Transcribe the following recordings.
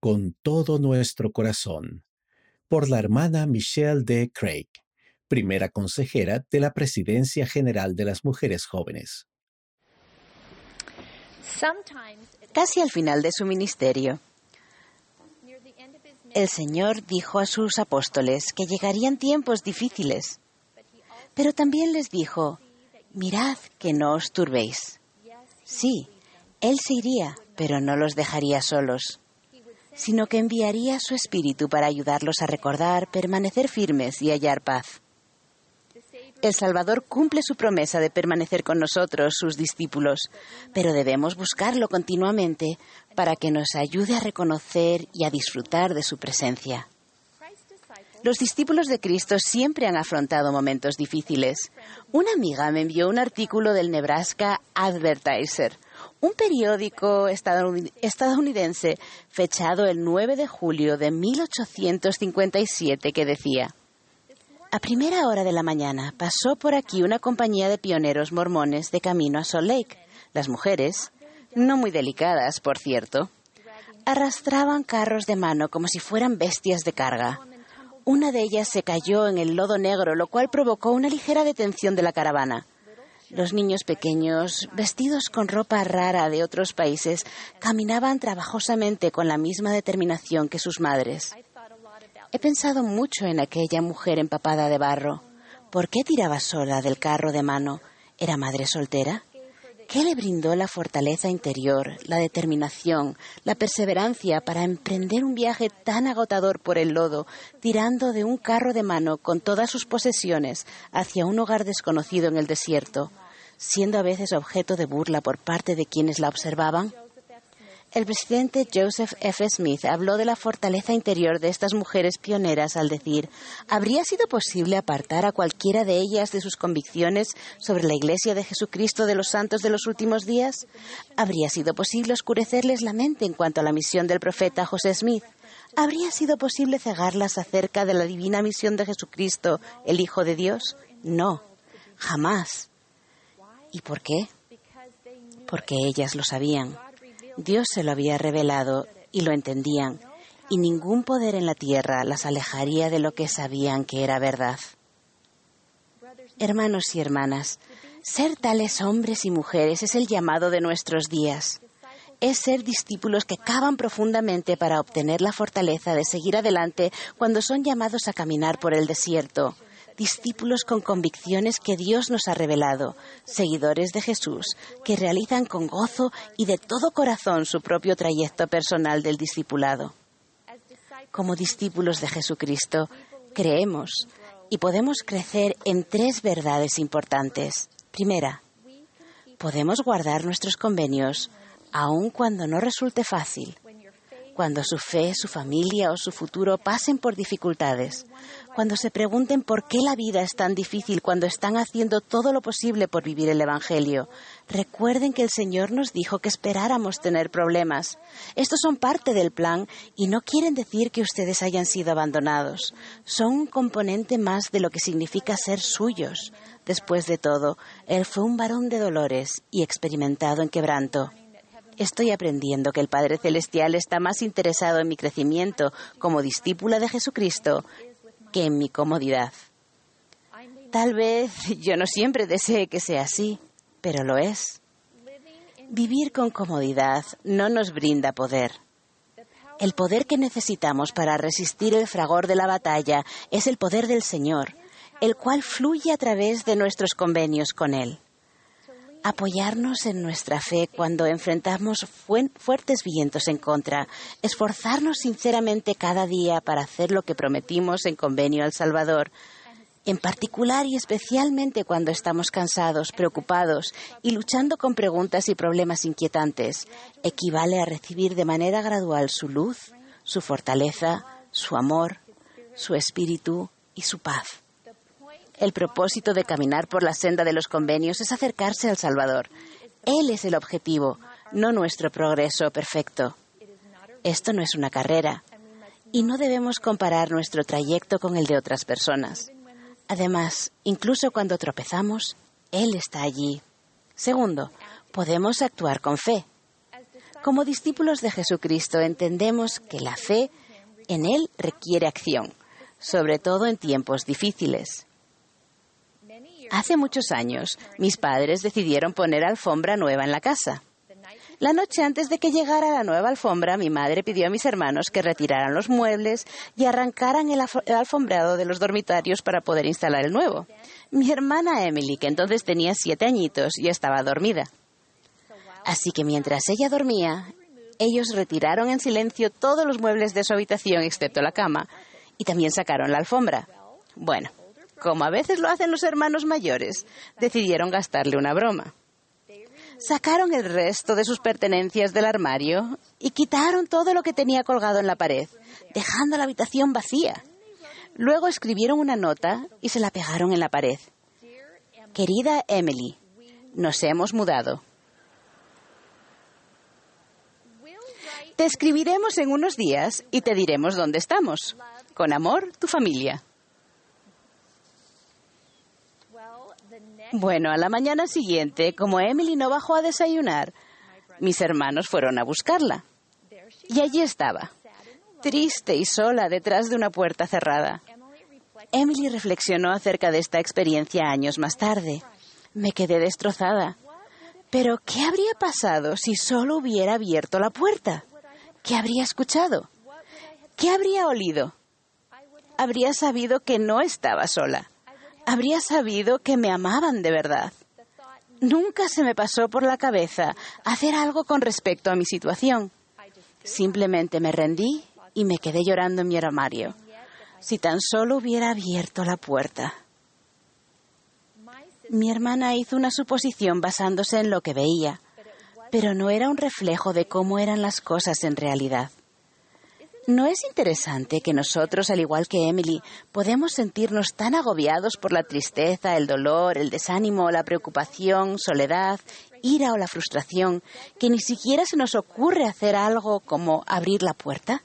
con todo nuestro corazón. Por la hermana Michelle D. Craig, primera consejera de la Presidencia General de las Mujeres Jóvenes. Casi al final de su ministerio, el Señor dijo a sus apóstoles que llegarían tiempos difíciles, pero también les dijo, mirad que no os turbéis. Sí, Él se iría, pero no los dejaría solos, sino que enviaría su Espíritu para ayudarlos a recordar, permanecer firmes y hallar paz. El Salvador cumple su promesa de permanecer con nosotros, sus discípulos, pero debemos buscarlo continuamente para que nos ayude a reconocer y a disfrutar de su presencia. Los discípulos de Cristo siempre han afrontado momentos difíciles. Una amiga me envió un artículo del Nebraska Advertiser, un periódico estadounidense fechado el 9 de julio de 1857 que decía, a primera hora de la mañana pasó por aquí una compañía de pioneros mormones de camino a Salt Lake. Las mujeres, no muy delicadas, por cierto, arrastraban carros de mano como si fueran bestias de carga. Una de ellas se cayó en el lodo negro, lo cual provocó una ligera detención de la caravana. Los niños pequeños, vestidos con ropa rara de otros países, caminaban trabajosamente con la misma determinación que sus madres. He pensado mucho en aquella mujer empapada de barro. ¿Por qué tiraba sola del carro de mano? ¿Era madre soltera? ¿Qué le brindó la fortaleza interior, la determinación, la perseverancia para emprender un viaje tan agotador por el lodo, tirando de un carro de mano con todas sus posesiones hacia un hogar desconocido en el desierto, siendo a veces objeto de burla por parte de quienes la observaban? El presidente Joseph F. Smith habló de la fortaleza interior de estas mujeres pioneras al decir, ¿habría sido posible apartar a cualquiera de ellas de sus convicciones sobre la Iglesia de Jesucristo de los Santos de los últimos días? ¿Habría sido posible oscurecerles la mente en cuanto a la misión del profeta José Smith? ¿Habría sido posible cegarlas acerca de la divina misión de Jesucristo, el Hijo de Dios? No, jamás. ¿Y por qué? Porque ellas lo sabían. Dios se lo había revelado y lo entendían, y ningún poder en la tierra las alejaría de lo que sabían que era verdad. Hermanos y hermanas, ser tales hombres y mujeres es el llamado de nuestros días. Es ser discípulos que cavan profundamente para obtener la fortaleza de seguir adelante cuando son llamados a caminar por el desierto, discípulos con convicciones que Dios nos ha revelado, seguidores de Jesús, que realizan con gozo y de todo corazón su propio trayecto personal del discipulado. Como discípulos de Jesucristo, creemos y podemos crecer en tres verdades importantes. Primera, podemos guardar nuestros convenios aun cuando no resulte fácil, cuando su fe, su familia o su futuro pasen por dificultades, cuando se pregunten por qué la vida es tan difícil cuando están haciendo todo lo posible por vivir el Evangelio. Recuerden que el Señor nos dijo que esperáramos tener problemas. Estos son parte del plan y no quieren decir que ustedes hayan sido abandonados. Son un componente más de lo que significa ser suyos. Después de todo, Él fue un varón de dolores y experimentado en quebranto. Estoy aprendiendo que el Padre Celestial está más interesado en mi crecimiento como discípula de Jesucristo que en mi comodidad. Tal vez yo no siempre desee que sea así, pero lo es. Vivir con comodidad no nos brinda poder. El poder que necesitamos para resistir el fragor de la batalla es el poder del Señor, el cual fluye a través de nuestros convenios con Él apoyarnos en nuestra fe cuando enfrentamos fuertes vientos en contra, esforzarnos sinceramente cada día para hacer lo que prometimos en convenio al Salvador, en particular y especialmente cuando estamos cansados, preocupados y luchando con preguntas y problemas inquietantes, equivale a recibir de manera gradual su luz, su fortaleza, su amor, su espíritu y su paz. El propósito de caminar por la senda de los convenios es acercarse al Salvador. Él es el objetivo, no nuestro progreso perfecto. Esto no es una carrera y no debemos comparar nuestro trayecto con el de otras personas. Además, incluso cuando tropezamos, Él está allí. Segundo, podemos actuar con fe. Como discípulos de Jesucristo entendemos que la fe en Él requiere acción, sobre todo en tiempos difíciles. Hace muchos años, mis padres decidieron poner alfombra nueva en la casa. La noche antes de que llegara la nueva alfombra, mi madre pidió a mis hermanos que retiraran los muebles y arrancaran el, alfombrado de los dormitorios para poder instalar el nuevo. Mi hermana Emily, que entonces tenía siete añitos, ya estaba dormida. Así que mientras ella dormía, ellos retiraron en silencio todos los muebles de su habitación excepto la cama y también sacaron la alfombra. Bueno, como a veces lo hacen los hermanos mayores, decidieron gastarle una broma. Sacaron el resto de sus pertenencias del armario y quitaron todo lo que tenía colgado en la pared, dejando la habitación vacía. Luego escribieron una nota y se la pegaron en la pared. Querida Emily, nos hemos mudado. Te escribiremos en unos días y te diremos dónde estamos. Con amor, tu familia. Bueno, a la mañana siguiente, como Emily no bajó a desayunar, mis hermanos fueron a buscarla. Y allí estaba, triste y sola detrás de una puerta cerrada. Emily reflexionó acerca de esta experiencia años más tarde. Me quedé destrozada. Pero, ¿qué habría pasado si solo hubiera abierto la puerta? ¿Qué habría escuchado? ¿Qué habría olido? Habría sabido que no estaba sola habría sabido que me amaban de verdad. Nunca se me pasó por la cabeza hacer algo con respecto a mi situación. Simplemente me rendí y me quedé llorando en mi armario. Si tan solo hubiera abierto la puerta. Mi hermana hizo una suposición basándose en lo que veía, pero no era un reflejo de cómo eran las cosas en realidad. ¿No es interesante que nosotros, al igual que Emily, podemos sentirnos tan agobiados por la tristeza, el dolor, el desánimo, la preocupación, soledad, ira o la frustración, que ni siquiera se nos ocurre hacer algo como abrir la puerta?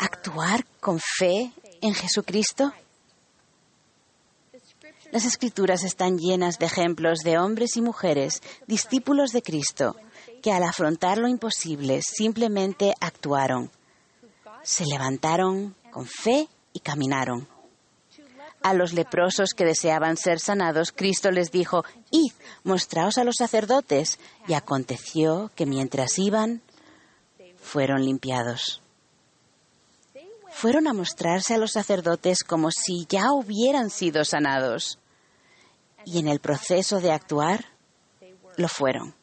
¿Actuar con fe en Jesucristo? Las escrituras están llenas de ejemplos de hombres y mujeres, discípulos de Cristo, que al afrontar lo imposible simplemente actuaron se levantaron con fe y caminaron. A los leprosos que deseaban ser sanados, Cristo les dijo, Id, mostraos a los sacerdotes. Y aconteció que mientras iban, fueron limpiados. Fueron a mostrarse a los sacerdotes como si ya hubieran sido sanados. Y en el proceso de actuar, lo fueron.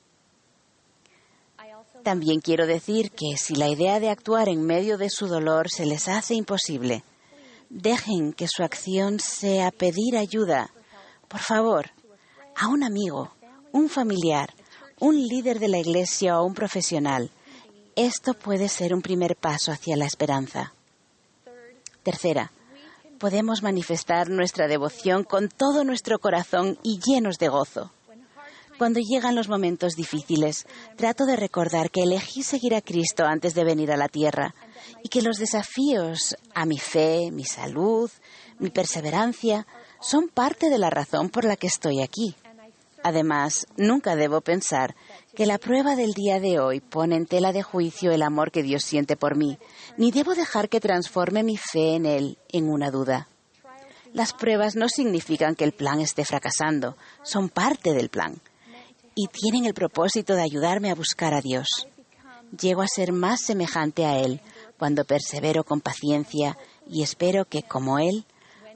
También quiero decir que si la idea de actuar en medio de su dolor se les hace imposible, dejen que su acción sea pedir ayuda, por favor, a un amigo, un familiar, un líder de la iglesia o un profesional. Esto puede ser un primer paso hacia la esperanza. Tercera, podemos manifestar nuestra devoción con todo nuestro corazón y llenos de gozo. Cuando llegan los momentos difíciles, trato de recordar que elegí seguir a Cristo antes de venir a la tierra y que los desafíos a mi fe, mi salud, mi perseverancia son parte de la razón por la que estoy aquí. Además, nunca debo pensar que la prueba del día de hoy pone en tela de juicio el amor que Dios siente por mí, ni debo dejar que transforme mi fe en Él en una duda. Las pruebas no significan que el plan esté fracasando, son parte del plan y tienen el propósito de ayudarme a buscar a Dios. Llego a ser más semejante a Él cuando persevero con paciencia y espero que, como Él,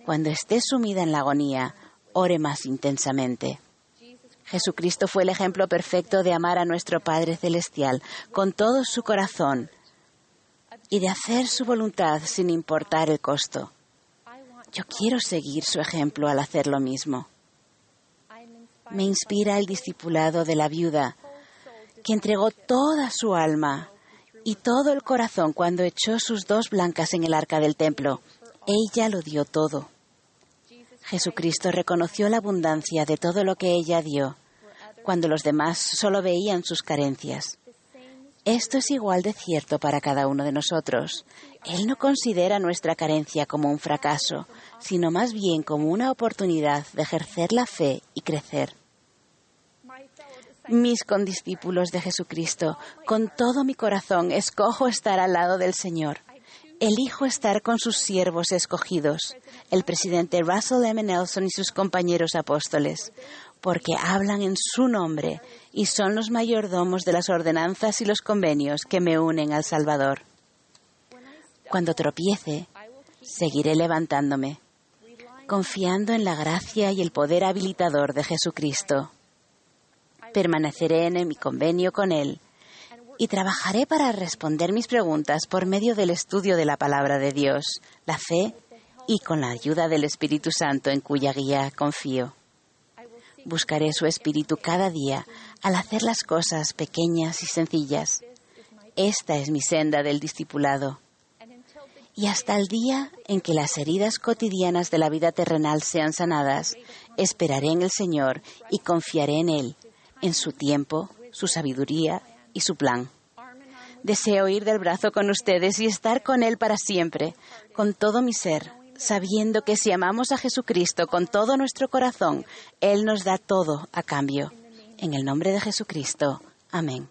cuando esté sumida en la agonía, ore más intensamente. Jesucristo fue el ejemplo perfecto de amar a nuestro Padre Celestial con todo su corazón y de hacer su voluntad sin importar el costo. Yo quiero seguir su ejemplo al hacer lo mismo me inspira el discipulado de la viuda, que entregó toda su alma y todo el corazón cuando echó sus dos blancas en el arca del templo. Ella lo dio todo. Jesucristo reconoció la abundancia de todo lo que ella dio, cuando los demás solo veían sus carencias. Esto es igual de cierto para cada uno de nosotros. Él no considera nuestra carencia como un fracaso, sino más bien como una oportunidad de ejercer la fe y crecer. mis condiscípulos de Jesucristo. Con todo mi corazón escojo estar al lado del Señor. Elijo estar con sus siervos escogidos, el presidente Russell M. Nelson y sus compañeros apóstoles, porque hablan en su nombre y son los mayordomos de las ordenanzas y los convenios que me unen al Salvador. Cuando tropiece, seguiré levantándome, confiando en la gracia y el poder habilitador de Jesucristo. Permaneceré en mi convenio con Él y trabajaré para responder mis preguntas por medio del estudio de la palabra de Dios, la fe y con la ayuda del Espíritu Santo en cuya guía confío. Buscaré su Espíritu cada día al hacer las cosas pequeñas y sencillas. Esta es mi senda del discipulado. Y hasta el día en que las heridas cotidianas de la vida terrenal sean sanadas, esperaré en el Señor y confiaré en Él, en su tiempo, su sabiduría y su plan. Deseo ir del brazo con ustedes y estar con Él para siempre, con todo mi ser, sabiendo que si amamos a Jesucristo con todo nuestro corazón, Él nos da todo a cambio. En el nombre de Jesucristo. Amén.